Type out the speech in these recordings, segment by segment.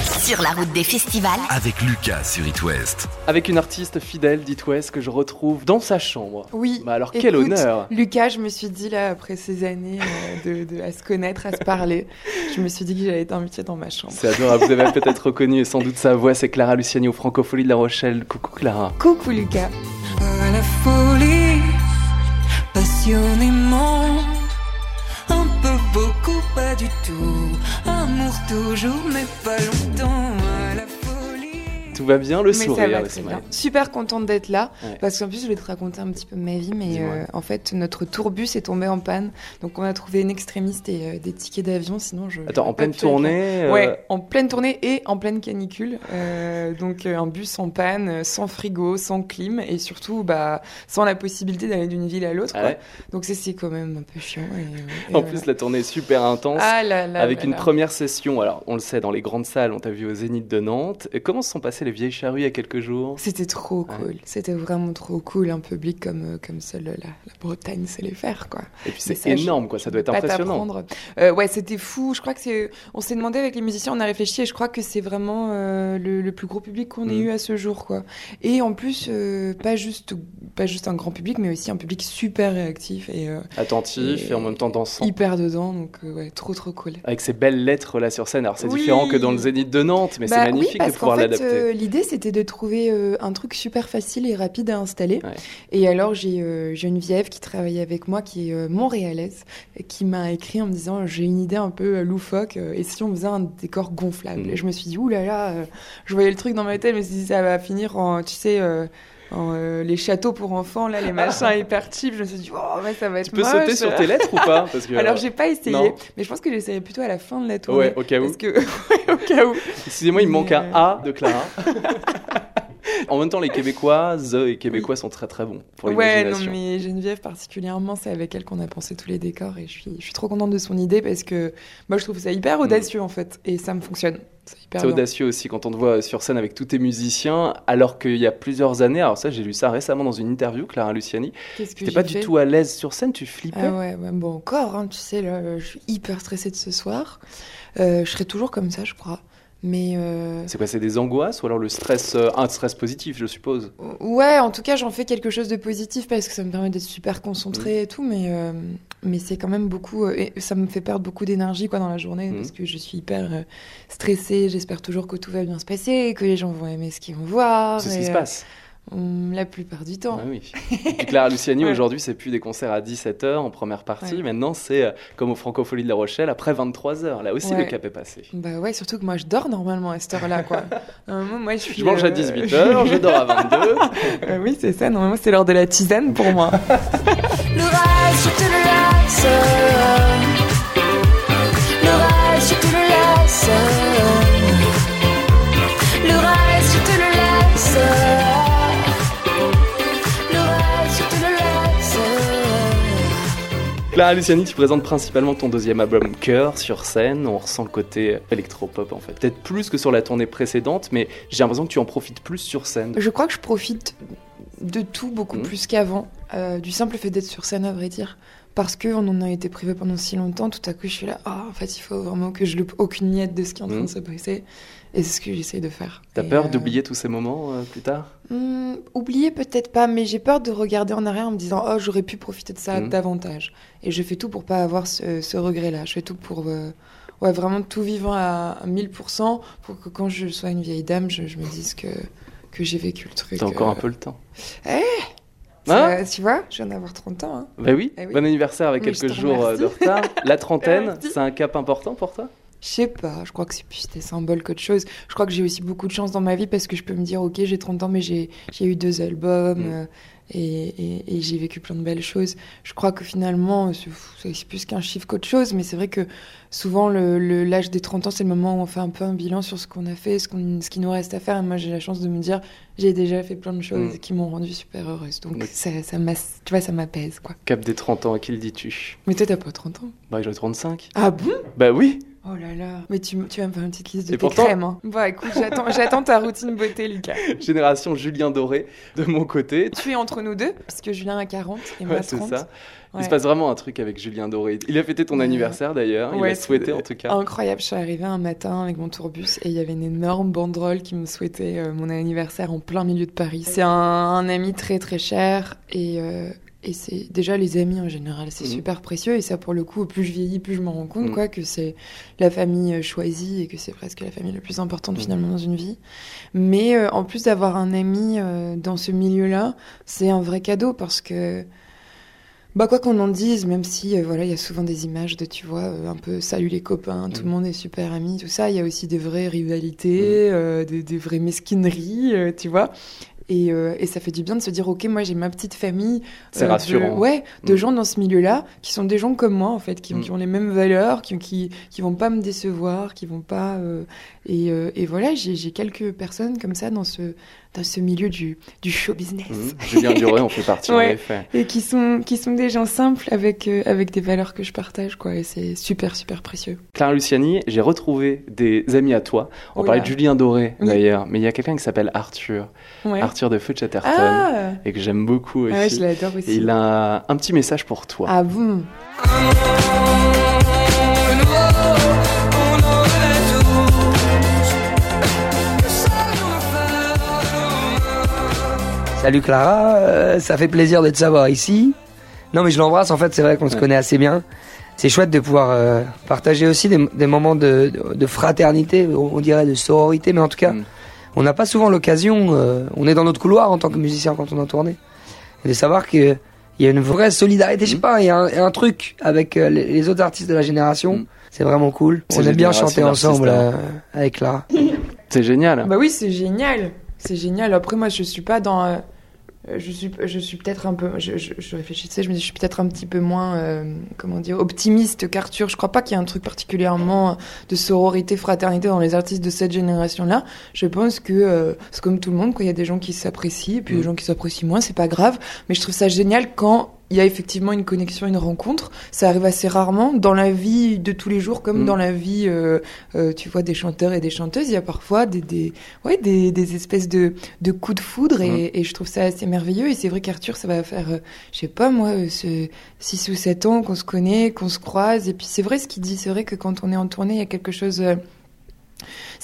Sur la route des festivals. Avec Lucas sur It West. Avec une artiste fidèle d'It West que je retrouve dans sa chambre. Oui. Bah alors quel honneur Lucas, je me suis dit là, après ces années euh, de, de- à se connaître, à se parler, je me suis dit que j'allais t'inviter dans ma chambre. C'est adorable, vous avez peut-être reconnu sans doute sa voix, c'est Clara Luciani au Francophonie de La Rochelle. Coucou Clara. Coucou Lucas. à la folie, toujours, mais pas longtemps. Tout va bien, le Mais ça sourire, va le très smile. bien. Super contente d'être là. Ouais. Parce qu'en plus, je voulais te raconter un petit peu ma vie. Mais euh, en fait, notre tourbus est tombé en panne. Donc, on a trouvé une extrémiste et euh, des tickets d'avion. Sinon, je. Attends, en pleine tournée euh, Ouais, en pleine tournée et en pleine canicule. Donc un bus en panne, sans frigo, sans clim et surtout bah, sans la possibilité d'aller d'une ville à l'autre. ah ouais. Donc c'est quand même un peu chiant. et, et En voilà. plus, la tournée est super intense. ah là là avec là une première session, alors on le sait, dans les grandes salles, on t'a vu au Zénith de Nantes. Et comment se sont passées les vieilles charrues il y a quelques jours C'était trop cool. C'était vraiment trop cool. Un public comme, euh, comme seule la, la Bretagne sait les faire. quoi. Et puis c'est énorme, quoi, ça doit être impressionnant. Euh, ouais, c'était fou. Je crois que c'est. On s'est demandé avec les musiciens, on a réfléchi et je crois que c'est vraiment euh, le, le plus gros public qu'on ait Mhm. eu à ce jour, quoi. Et en plus, euh, pas juste pas juste un grand public, mais aussi un public super réactif et Attentif et... Et- en même temps dansant. hyper dedans. Donc ouais, trop trop cool. Avec ces belles lettres là sur scène. Alors c'est Oui. différent que dans le Zénith de Nantes, mais Bah c'est magnifique oui, de pouvoir l'adapter. L'idée c'était de trouver euh, un truc super facile et rapide à installer. Ouais. Et alors j'ai euh, Geneviève qui travaille avec moi, qui est euh, montréalaise, qui m'a écrit en me disant j'ai une idée un peu euh, loufoque. et si on faisait un décor gonflable Mhm. Et je me suis dit ouh là là, je voyais le truc dans ma tête, mais si ça va finir en tu sais. Euh, en, euh, les châteaux pour enfants, là, les machins hyper cheap, je me suis dit, oh, ouais, ça va être Tu peux moche. sauter sur tes lettres ou pas Parce que, Alors, j'ai pas essayé, non. mais je pense que j'essayerai plutôt à la fin de la tournée. Ouais, au cas où. Parce que, au cas où. Excusez-moi, il me manque un Mais, A de Clara. en même temps, les Québécoises et Québécois sont très très bons pour Ouais, non, mais Geneviève particulièrement, c'est avec elle qu'on a pensé tous les décors et je suis, je suis trop contente de son idée parce que moi je trouve ça hyper audacieux en fait et ça me fonctionne. C'est audacieux aussi quand on te voit sur scène avec tous tes musiciens, alors qu'il y a plusieurs années, alors ça j'ai lu ça récemment dans une interview, Clara Luciani, Qu'est-ce que t'étais j'ai pas du tout à l'aise sur scène, tu flippais Ah ouais, ouais, bon encore, hein, tu sais, là, je suis hyper stressée de ce soir. Euh, je serai toujours comme ça, je crois. Mais euh, C'est quoi, c'est des angoisses ou alors le stress, euh, un stress positif je suppose ouais, en tout cas, j'en fais quelque chose de positif parce que ça me permet d'être super concentrée Mm. et tout, mais euh, mais c'est quand même beaucoup et ça me fait perdre beaucoup d'énergie quoi dans la journée Mm. parce que je suis hyper stressée. J'espère toujours que tout va bien se passer, que les gens vont aimer ce qu'ils vont voir. C'est ce qui se passe. Hum, la plupart du temps. Ah oui. Clara Luciani, Ouais. aujourd'hui, c'est plus des concerts à 17h en première partie. Ouais. Maintenant, c'est euh, comme au Francophonie de La Rochelle, après 23h. Là aussi, Ouais. le cap est passé. Bah ouais, surtout que moi je dors normalement à cette heure-là quoi. Normalement, moi je suis. Je mange à euh, 18h, je dors à 22 Euh, oui, c'est ça. Normalement, c'est l'heure de la tisane pour moi. L'orage, je te le laisse. Clara Luciani, tu présentes principalement ton deuxième album Cœur sur scène. On ressent le côté électropop en fait. Peut-être plus que sur la tournée précédente, mais j'ai l'impression que tu en profites plus sur scène. Je crois que je profite de tout beaucoup Mhm. plus qu'avant. Euh, du simple fait d'être sur scène, à vrai dire. Parce qu'on en a été privé pendant si longtemps, tout à coup je suis là, ah, en fait il faut vraiment que je loupe aucune miette de ce qui est en train de se passer. Et c'est ce que j'essaye de faire. T'as peur euh, d'oublier tous ces moments euh, plus tard? Hmm, oublier peut-être pas, mais j'ai peur de regarder en arrière en me disant oh j'aurais pu profiter de ça Mhm. davantage. Et je fais tout pour pas avoir ce, ce regret-là. Je fais tout pour euh, ouais vraiment tout vivant à, à 1000% pour que quand je sois une vieille dame, je, je me dise que que j'ai vécu le truc. T'as encore un peu le temps. ça- Hein tu vois, je viens d'avoir 30 ans. hein. Bah oui. Eh oui. bon anniversaire avec quelques jours euh, de retard. La trentaine, c'est un cap important pour toi? Je sais pas, je crois que c'est plus des symboles qu'autre chose. Je crois que j'ai aussi beaucoup de chance dans ma vie parce que je peux me dire, ok, j'ai 30 ans, mais j'ai j'ai eu deux albums Mm. euh, et, et- et j'ai vécu plein de belles choses. Je crois que finalement, c'est plus qu'un chiffre qu'autre chose, mais c'est vrai que souvent, l'âge des 30 ans, c'est le moment où on fait un peu un bilan sur ce qu'on a fait, ce, qu'on- ce qui nous reste à faire. Et moi, j'ai la chance de me dire, j'ai déjà fait plein de choses Mm. qui m'ont rendue super heureuse. Donc, Oui. ça, ça tu vois, ça m'apaise, quoi. Cap des 30 ans, à qui le dis-tu? Mais toi, t'as pas 30 ans Bah j'ai 35. Ah bon? Bah oui Oh là là. Mais tu, tu vas me faire une petite liste de Et tes pourtant- crèmes. Hein. Bah écoute, j'attends, j'attends ta routine beauté, Lucas. Génération Julien Doré de mon côté. Tu es entre nous deux, puisque Julien a 40 et moi Ouais, c'est 30. ça. Il se passe vraiment un truc avec Julien Doré. Il a fêté ton Ouais. anniversaire d'ailleurs. Il Ouais, a souhaité en tout cas. Incroyable, je suis arrivée un matin avec mon tourbus et il y avait une énorme banderole qui me souhaitait euh, mon anniversaire en plein milieu de Paris. C'est un, un ami très très cher et, euh, et c'est déjà les amis en général, c'est Mhm. super précieux et ça pour le coup, plus je vieillis, plus je me rends compte Mhm. quoi que c'est la famille euh, choisie et que c'est presque la famille la plus importante Mhm. finalement dans une vie. Mais euh, en plus d'avoir un ami euh, dans ce milieu-là, c'est un vrai cadeau parce que bah quoi qu'on en dise, même si euh, voilà, il y a souvent des images de tu vois euh, un peu salut les copains, tout Mm. le monde est super amis, tout ça. Il y a aussi des vraies rivalités, euh, des, des vraies mesquineries, euh, tu vois. Et, euh, et ça fait du bien de se dire ok, moi j'ai ma petite famille. C'est euh, rassurant. De, ouais, de Mm. gens dans ce milieu-là qui sont des gens comme moi en fait, qui, ont- Mm. qui ont les mêmes valeurs, qui, qui qui vont pas me décevoir, qui vont pas. euh, et, et voilà, j'ai quelques personnes comme ça dans ce dans ce milieu du du show business. Julien Doré en fait partie en Ouais. effet. Et qui sont, qui sont des gens simples avec, euh, avec des valeurs que je partage, quoi. Et c'est super, super précieux. Clara Luciani, j'ai retrouvé des amis à toi. On Oh parlait de Julien Doré Oui. d'ailleurs, mais il y a quelqu'un qui s'appelle Arthur. Ouais. Arthur de Feu Chatterton. Ah, Et que j'aime beaucoup aussi. Ah ouais, je l'adore aussi. Et il a un petit message pour toi. Ah bon? Salut Clara, euh, ça fait plaisir de te savoir ici. Non mais je l'embrasse, en fait c'est vrai qu'on se connaît assez bien. C'est chouette de pouvoir euh, partager aussi des, des moments de, de- de fraternité, on on dirait de sororité, mais en tout cas Mm. on n'a pas souvent l'occasion, euh, on est dans notre couloir en tant que musicien quand on est en tournée, et de savoir qu'il y a une vraie solidarité, je sais Mm. pas, il y, a un- il y a un truc avec euh, les, les autres artistes de la génération, Mm. c'est vraiment cool. C'est on aime bien chanter ensemble hein. euh, avec Clara. C'est génial. Bah oui, c'est génial. C'est génial. Après, moi, je suis pas dans. euh, je suis, je suis peut-être un peu. Je, je, je réfléchissais, je me dis, je suis peut-être un petit peu moins, euh, comment dire, optimiste qu'Arthur. Je crois pas qu'il y ait un truc particulièrement de sororité, fraternité dans les artistes de cette génération-là. Je pense que euh, c'est comme tout le monde, quoi. Il y a des gens qui s'apprécient, puis Mm. des gens qui s'apprécient moins, c'est pas grave. Mais je trouve ça génial quand il y a effectivement une connexion, une rencontre. Ça arrive assez rarement dans la vie de tous les jours, comme Mm. dans la vie, euh, euh, tu vois, des chanteurs et des chanteuses. Il y a parfois des, des, ouais, des, des espèces de, de coups de foudre et, et je trouve ça assez merveilleux. Et c'est vrai qu'Arthur, ça va faire, euh, je sais pas moi, euh, ce 6 ou 7 ans qu'on se connaît, qu'on se croise. Et puis c'est vrai ce qu'il dit, c'est vrai que quand on est en tournée, il y a quelque chose...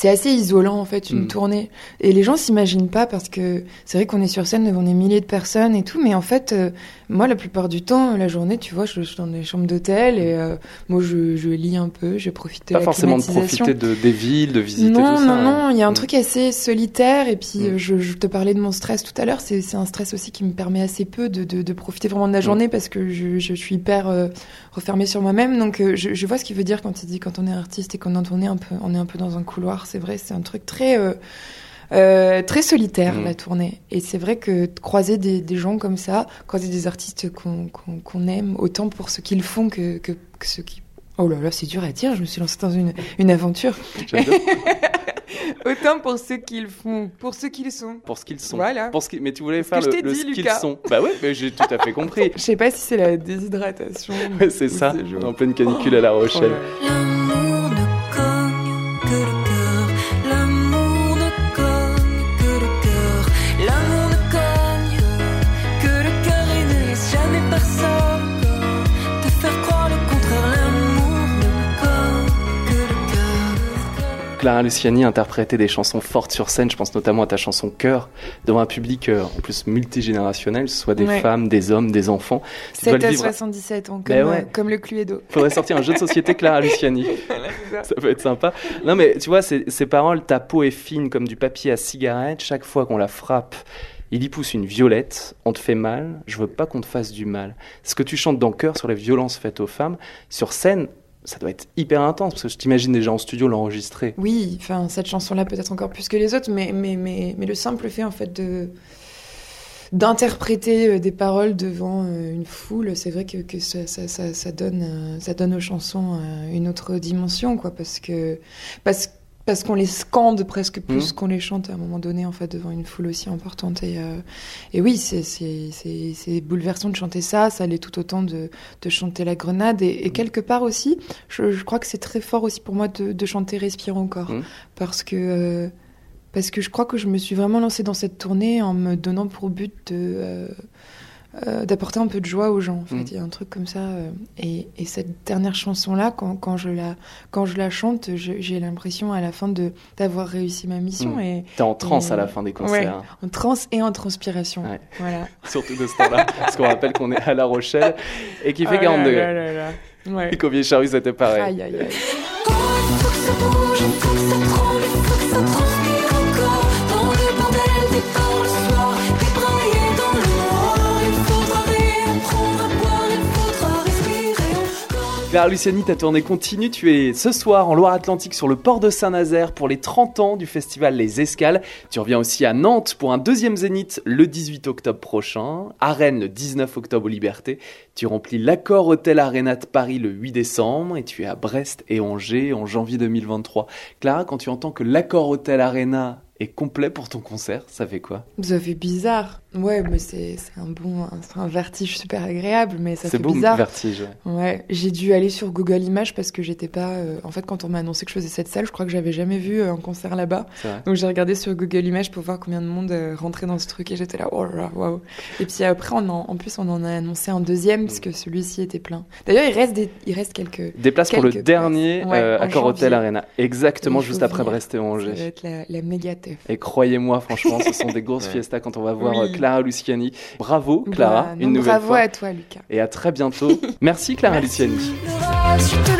c'est assez isolant en fait une Mm. tournée et les gens s'imaginent pas parce que c'est vrai qu'on est sur scène devant des milliers de personnes et tout mais en fait euh, moi la plupart du temps la journée tu vois je, je suis dans des chambres d'hôtel et euh, moi je, je lis un peu je profite de Pas la forcément de profiter de, des villes, de visiter Non, tout ça. non, non, il y a un Mm. truc assez solitaire et puis Mm. euh, je, je te parlais de mon stress tout à l'heure, c'est un stress aussi qui me permet assez peu de, de, de profiter vraiment de la journée parce que je, je suis hyper euh, refermée sur moi-même, donc je, vois ce qu'il veut dire quand il dit quand on est artiste et qu'on est en tournée un peu, on est un peu dans un couloir, c'est vrai, c'est un truc très... euh, euh, très solitaire Mm. la tournée et c'est vrai que croiser des, des gens comme ça croiser des artistes qu'on qu'on qu'on aime autant pour ce qu'ils font que, que, que ceux qui oh là là c'est dur à dire je me suis lancée dans une, une aventure. Autant pour ceux qu'ils font, pour ceux qu'ils sont. Pour ce qu'ils sont. Voilà. Pour ce Mais tu voulais Ce faire le, le ce qu'ils sont. Bah ouais, mais j'ai tout à fait compris. Je sais pas si c'est la déshydratation. Ouais, c'est ça, en pleine canicule à La Rochelle. Oh Clara Luciani interprétait des chansons fortes sur scène. Je pense notamment à ta chanson Cœur, devant un public euh, en plus multigénérationnel, soit des Ouais. femmes, des hommes, des enfants. Tu dois 7 le à vivre. 77 ans, comme, Ben ouais. euh, comme le Cluedo. Faudrait sortir un jeu de société Clara Luciani. Ça peut être sympa. Non, mais tu vois, ces, ces paroles, ta peau est fine comme du papier à cigarette. Chaque fois qu'on la frappe, il y pousse une violette. On te fait mal. Je veux pas qu'on te fasse du mal. Ce que tu chantes dans Cœur sur les violences faites aux femmes, sur scène, ça doit être hyper intense parce que je t'imagine déjà en studio l'enregistrer. Oui, enfin cette chanson-là peut-être encore plus que les autres, mais mais mais mais le simple fait en fait de d'interpréter euh, des paroles devant euh, une foule, c'est vrai que, que ça, ça, donne euh, ça donne aux chansons une autre dimension quoi, parce que parce parce qu'on les scande presque plus Mhm. qu'on les chante à un moment donné, en fait, devant une foule aussi importante. Et, euh, et oui, c'est- bouleversant de chanter ça, ça l'est tout autant de, de chanter La Grenade. Et, et quelque part aussi, je, je crois que c'est très fort aussi pour moi de, de chanter Respire encore. Mhm. Parce que. euh, parce que je crois que je me suis vraiment lancée dans cette tournée en me donnant pour but de, euh, euh, d'apporter un peu de joie aux gens. En fait, Mm. il y a un truc comme ça. euh, et, et cette dernière chanson-là, quand, quand, je la, quand je la chante, j'ai l'impression à la fin de d'avoir réussi ma mission. Mm. Et T'es en transe Et- à la fin des concerts, en transe et en transpiration. Ouais. Voilà. surtout de ce temps-là. Parce qu'on rappelle qu'on est à La Rochelle et qu'il fait Ah 40 là degrés. là là là. Ouais. Et qu'au Vieille-Charrue, c'était pareil. Aïe, aïe, aïe. Clara Luciani, ta tournée continue. Tu es ce soir en Loire-Atlantique sur le port de Saint-Nazaire pour les 30 ans du festival Les Escales. Tu reviens aussi à Nantes pour un deuxième zénith le 18 octobre prochain. À le 19 octobre aux Libertés. Tu remplis l'Accord Hôtel Arena de Paris le 8 décembre et tu es à Brest et Angers en janvier 2023. Clara, quand tu entends que l'Accord Hôtel Arena est complet pour ton concert, ça fait quoi? Ça fait bizarre. Ouais, mais c'est c'est un bon, c'est un vertige super agréable, mais ça C'est fait beau, bizarre. vertige. ouais. Ouais, j'ai dû aller sur Google Images parce que j'étais pas. euh, En fait, quand on m'a annoncé que je faisais cette salle, je crois que j'avais jamais vu euh, un concert là-bas. C'est. Donc j'ai regardé sur Google Images pour voir combien de monde euh, rentrait dans ce truc et j'étais là, oh là waouh. Et puis après, on en, en plus, on en a annoncé un deuxième parce que celui-ci était plein. D'ailleurs, il reste des, il reste quelques. Des places pour le dernier. Ouais, euh, janvier. Arena. Exactement juste après. Brest et Ça Angers. va être la, la méga Et croyez-moi, franchement, ce sont des grosses Ouais. fiestas quand on va voir Oui. euh, Clara Luciani. Bravo, Clara, Bah, une non, nouvelle bravo fois. à toi, Lucas. Et à très bientôt. Merci, Clara Merci. Luciani.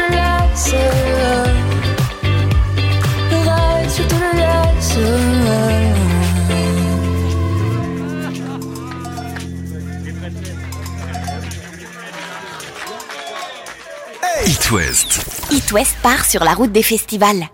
It West. It West part sur la route des festivals.